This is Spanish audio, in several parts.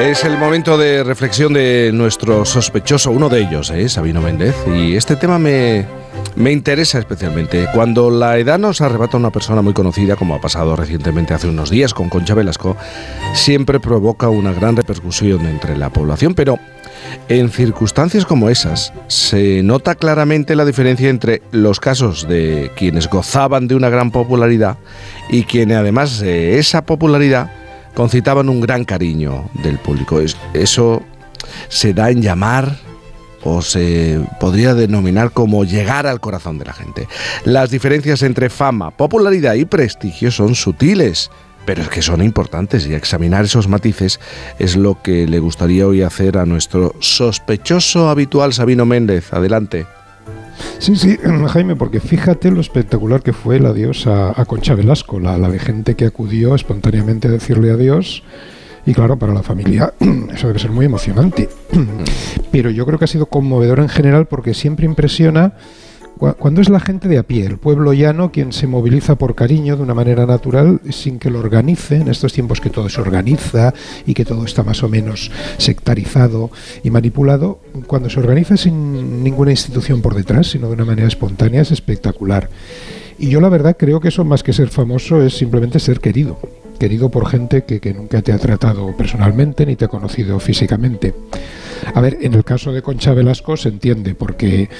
Es el momento de reflexión de nuestro sospechoso, uno de ellos, ¿eh? Sabino Méndez, y este tema me, me interesa especialmente. Cuando la edad nos arrebata a una persona muy conocida, como ha pasado recientemente hace unos días con Concha Velasco, siempre provoca una gran repercusión entre la población, pero en circunstancias como esas se nota claramente la diferencia entre los casos de quienes gozaban de una gran popularidad y quienes además de esa popularidad concitaban un gran cariño del público. Eso se da en llamar o se podría denominar como llegar al corazón de la gente. Las diferencias entre fama, popularidad y prestigio son sutiles, pero es que son importantes y examinar esos matices es lo que le gustaría hoy hacer a nuestro sospechoso habitual Sabino Méndez. Adelante. Sí, sí, Jaime, porque fíjate lo espectacular que fue el adiós a, Concha Velasco, la, la gente que acudió espontáneamente a decirle adiós. Y claro, para la familia eso debe ser muy emocionante. Pero yo creo que ha sido conmovedor en general porque siempre impresiona cuando es la gente de a pie, el pueblo llano, quien se moviliza por cariño de una manera natural sin que lo organice, en estos tiempos que todo se organiza y que todo está más o menos sectarizado y manipulado, cuando se organiza sin ninguna institución por detrás, sino de una manera espontánea, es espectacular. Y yo la verdad creo que eso más que ser famoso es simplemente ser querido querido por gente que, que, nunca te ha tratado personalmente ni te ha conocido físicamente. A ver, en el caso de Concha Velasco se entiende, porque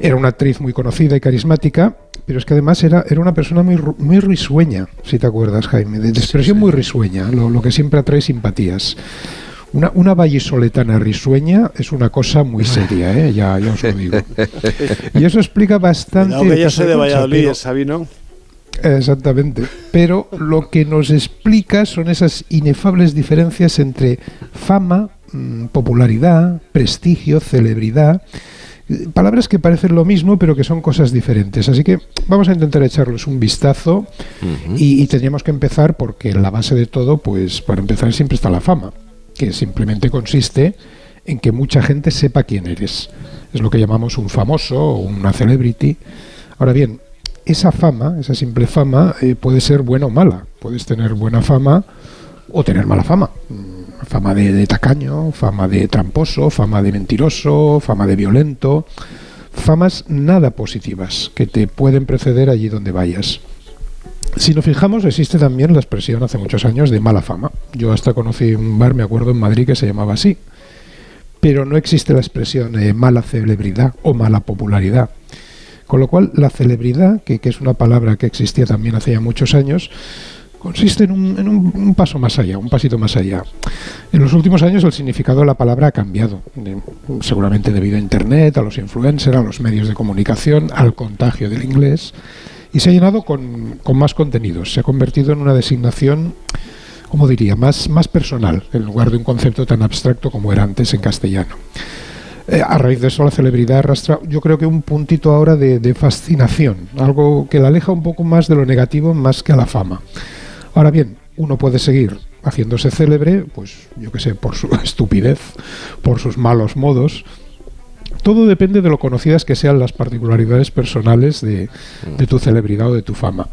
era una actriz muy conocida y carismática, pero es que además era, era una persona muy, muy risueña, si te acuerdas, Jaime, de, expresión muy risueña, lo, que siempre atrae simpatías. Una, una vallisoletana risueña es una cosa muy seria, ¿eh? ya, ya os lo digo. Y eso explica bastante... No, que yo soy de Valladolid, Sabino. Exactamente. Pero lo que nos explica son esas inefables diferencias entre fama, mm, popularidad, prestigio, celebridad. Palabras que parecen lo mismo, pero que son cosas diferentes. Así que vamos a intentar echarles un vistazo y, y tendríamos que empezar porque la base de todo, pues para empezar siempre está la fama, que simplemente consiste en que mucha gente sepa quién eres. Es lo que llamamos un famoso o una celebrity. Ahora bien, esa fama, esa simple fama, eh, puede ser buena o mala. Puedes tener buena fama o tener mala fama. Fama de, tacaño, fama de tramposo, fama de mentiroso, fama de violento. Famas nada positivas que te pueden preceder allí donde vayas. Si nos fijamos, existe también la expresión hace muchos años de mala fama. Yo hasta conocí un bar, me acuerdo, en Madrid que se llamaba así. Pero no existe la expresión de mala celebridad o mala popularidad. Con lo cual, la celebridad, que, es una palabra que existía también hace ya muchos años, consiste en, un, paso más allá, un pasito más allá. En los últimos años el significado de la palabra ha cambiado, seguramente debido a Internet, a los influencers, a los medios de comunicación, al contagio del inglés, y se ha llenado con, más contenidos, se ha convertido en una designación, como diría?, más, personal, en lugar de un concepto tan abstracto como era antes en castellano. Eh, a raíz de eso la celebridad arrastra, yo creo que un puntito ahora de, fascinación, algo que la aleja un poco más de lo negativo más que a la fama. Ahora bien, uno puede seguir haciéndose célebre, pues yo qué sé, por su estupidez, por sus malos modos. Todo depende de lo conocidas que sean las particularidades personales de, de tu celebridad o de tu fama.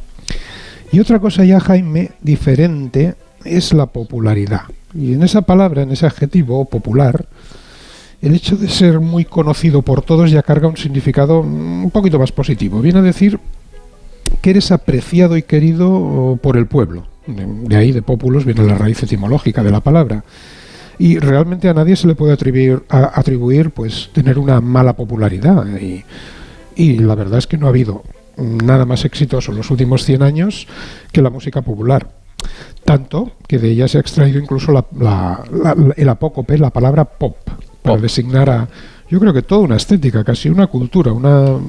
Y otra cosa ya, Jaime, diferente es la popularidad. Y en esa palabra, en ese adjetivo popular, el hecho de ser muy conocido por todos ya carga un significado un poquito más positivo. Viene a decir que eres apreciado y querido por el pueblo. De ahí, de populos, viene la raíz etimológica de la palabra. Y realmente a nadie se le puede atribuir, atribuir pues, tener una mala popularidad. Y, la verdad es que no ha habido nada más exitoso en los últimos 100 años que la música popular. Tanto que de ella se ha extraído incluso el apócope, la palabra pop para designar a, yo creo que toda una estética, casi una cultura, una,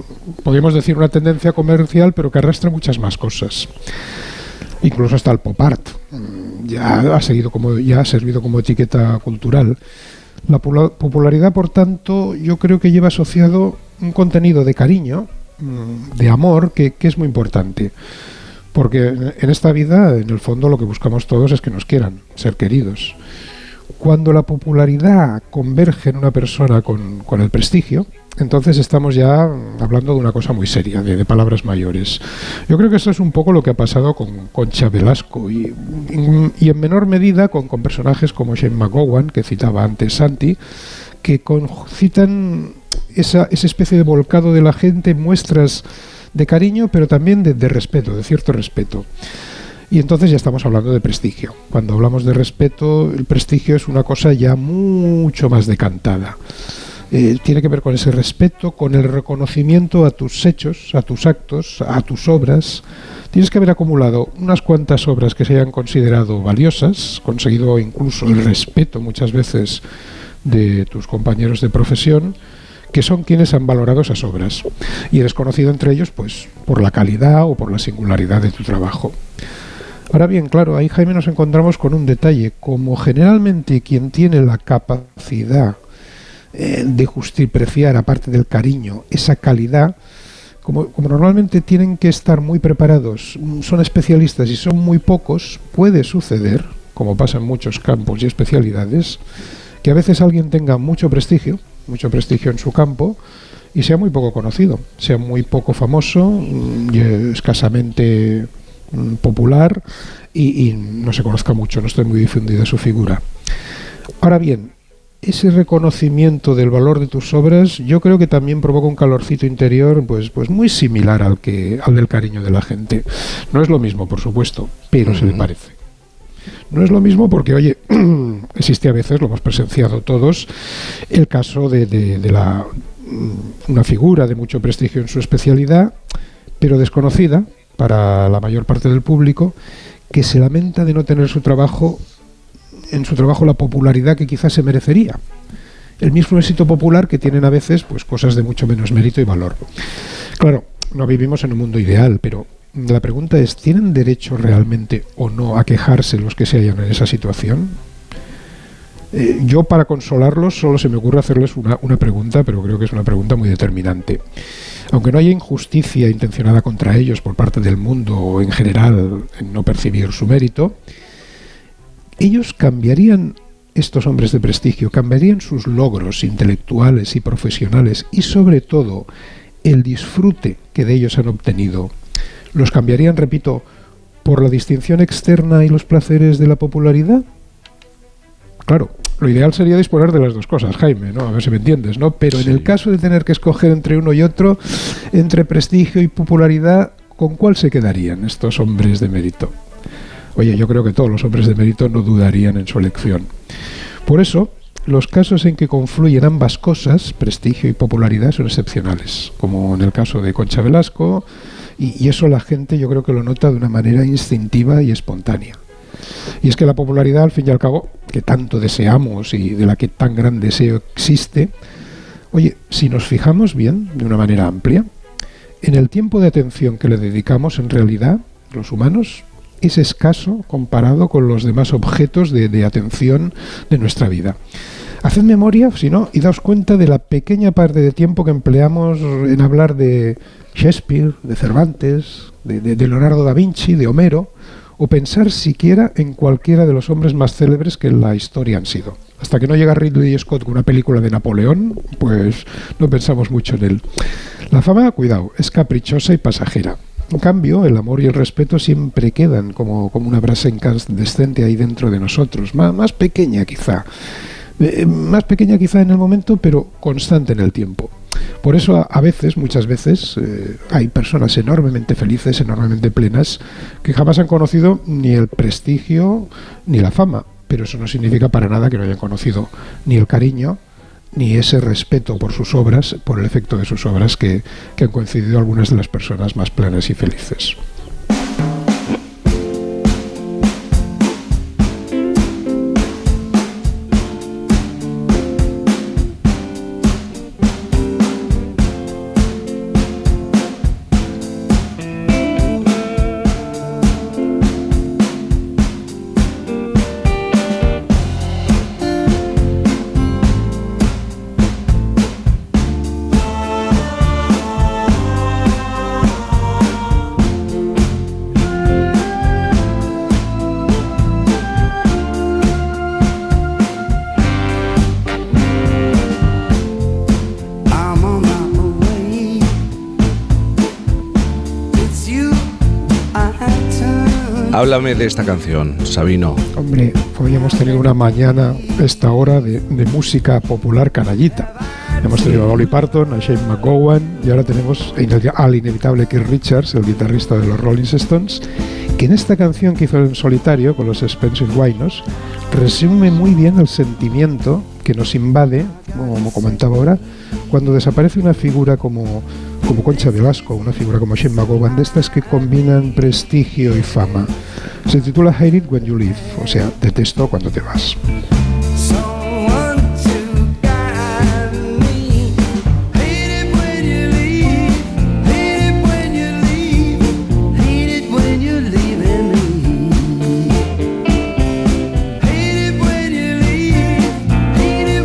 podríamos decir una tendencia comercial, pero que arrastra muchas más cosas. Incluso hasta el pop art. Ya ha, seguido como, ya ha servido como etiqueta cultural. La popularidad, por tanto, yo creo que lleva asociado un contenido de cariño, mm, de amor, que, que es muy importante. Porque en esta vida, en el fondo, lo que buscamos todos es que nos quieran, ser queridos. Cuando la popularidad converge en una persona con, el prestigio, entonces estamos ya hablando de una cosa muy seria, de, palabras mayores. Yo creo que eso es un poco lo que ha pasado con Concha Velasco y, y, en menor medida con, con, personajes como Shane McGowan, que citaba antes Santi, que citan esa, esa especie de volcado de la gente, muestras de cariño, pero también de, de respeto, de cierto respeto. Y entonces ya estamos hablando de prestigio. Cuando hablamos de respeto, el prestigio es una cosa ya mucho más decantada. Eh, tiene que ver con ese respeto, con el reconocimiento a tus hechos, a tus actos, a tus obras. Tienes que haber acumulado unas cuantas obras que se hayan considerado valiosas, conseguido incluso el respeto muchas veces de tus compañeros de profesión, que son quienes han valorado esas obras. Y eres conocido entre ellos pues por la calidad o por la singularidad de tu trabajo. Ahora bien, claro, ahí Jaime nos encontramos con un detalle. Como generalmente quien tiene la capacidad eh, de justipreciar, aparte del cariño, esa calidad, como, como, normalmente tienen que estar muy preparados, mm, son especialistas y son muy pocos, puede suceder, como pasa en muchos campos y especialidades, que a veces alguien tenga mucho prestigio, mucho prestigio en su campo, y sea muy poco conocido, sea muy poco famoso, mm, y escasamente popular y, y, no se conozca mucho, no esté muy difundida su figura. Ahora bien, ese reconocimiento del valor de tus obras yo creo que también provoca un calorcito interior pues pues muy similar al que al del cariño de la gente. No es lo mismo por supuesto pero se le parece. No es lo mismo porque oye existe a veces lo hemos presenciado todos el caso de, de la mm, una figura de mucho prestigio en su especialidad pero desconocida para la mayor parte del público que se lamenta de no tener su trabajo en su trabajo la popularidad que quizás se merecería. El mismo éxito popular que tienen a veces pues cosas de mucho menos mérito y valor. Claro, no vivimos en un mundo ideal, pero la pregunta es, ¿tienen derecho realmente o no a quejarse los que se hallan en esa situación? Eh, yo para consolarlos solo se me ocurre hacerles una, una pregunta, pero creo que es una pregunta muy determinante. Aunque no haya injusticia intencionada contra ellos por parte del mundo o en general en no percibir su mérito, ellos cambiarían estos hombres de prestigio, cambiarían sus logros intelectuales y profesionales y sobre todo el disfrute que de ellos han obtenido. Los cambiarían, repito, por la distinción externa y los placeres de la popularidad. Claro, lo ideal sería disponer de las dos cosas, Jaime, ¿no? A ver si me entiendes, ¿no? Pero en el caso de tener que escoger entre uno y otro, entre prestigio y popularidad, ¿con cuál se quedarían estos hombres de mérito? Oye, yo creo que todos los hombres de mérito no dudarían en su elección. Por eso, los casos en que confluyen ambas cosas, prestigio y popularidad, son excepcionales, como en el caso de Concha Velasco, y, eso la gente yo creo que lo nota de una manera instintiva y espontánea. Y es que la popularidad, al fin y al cabo, que tanto deseamos y de la que tan gran deseo existe, oye, si nos fijamos bien, de una manera amplia, en el tiempo de atención que le dedicamos, en realidad, los humanos, es escaso comparado con los demás objetos de, atención de nuestra vida. Haced memoria, si no, y daos cuenta de la pequeña parte de tiempo que empleamos en hablar de Shakespeare, de Cervantes, de, Leonardo da Vinci, de Homero, o pensar siquiera en cualquiera de los hombres más célebres que en la historia han sido. Hasta que no llega Ridley Scott con una película de Napoleón, pues no pensamos mucho en él. La fama, cuidado, es caprichosa y pasajera. En cambio, el amor y el respeto siempre quedan como, como una brasa incandescente ahí dentro de nosotros, más, pequeña quizá, eh, más pequeña quizá en el momento, pero constante en el tiempo. Por eso a, veces, muchas veces, eh, hay personas enormemente felices, enormemente plenas, que jamás han conocido ni el prestigio ni la fama, pero eso no significa para nada que no hayan conocido ni el cariño, ni ese respeto por sus obras, por el efecto de sus obras que, que han coincidido algunas de las personas más plenas y felices. Háblame de esta canción, Sabino. Hombre, podríamos tener una mañana, esta hora, de, música popular canallita. Hemos tenido a Dolly Parton, a Shane McGowan y ahora tenemos al inevitable Keith Richards, el guitarrista de los Rolling Stones, que en esta canción que hizo en solitario con los Spencer Wainos resume muy bien el sentimiento que nos invade, como comentaba ahora, cuando desaparece una figura como, como Concha Velasco, una figura como Shane McGowan, de estas que combinan prestigio y fama. Se titula Hate It When You Leave, o sea, detesto cuando te vas.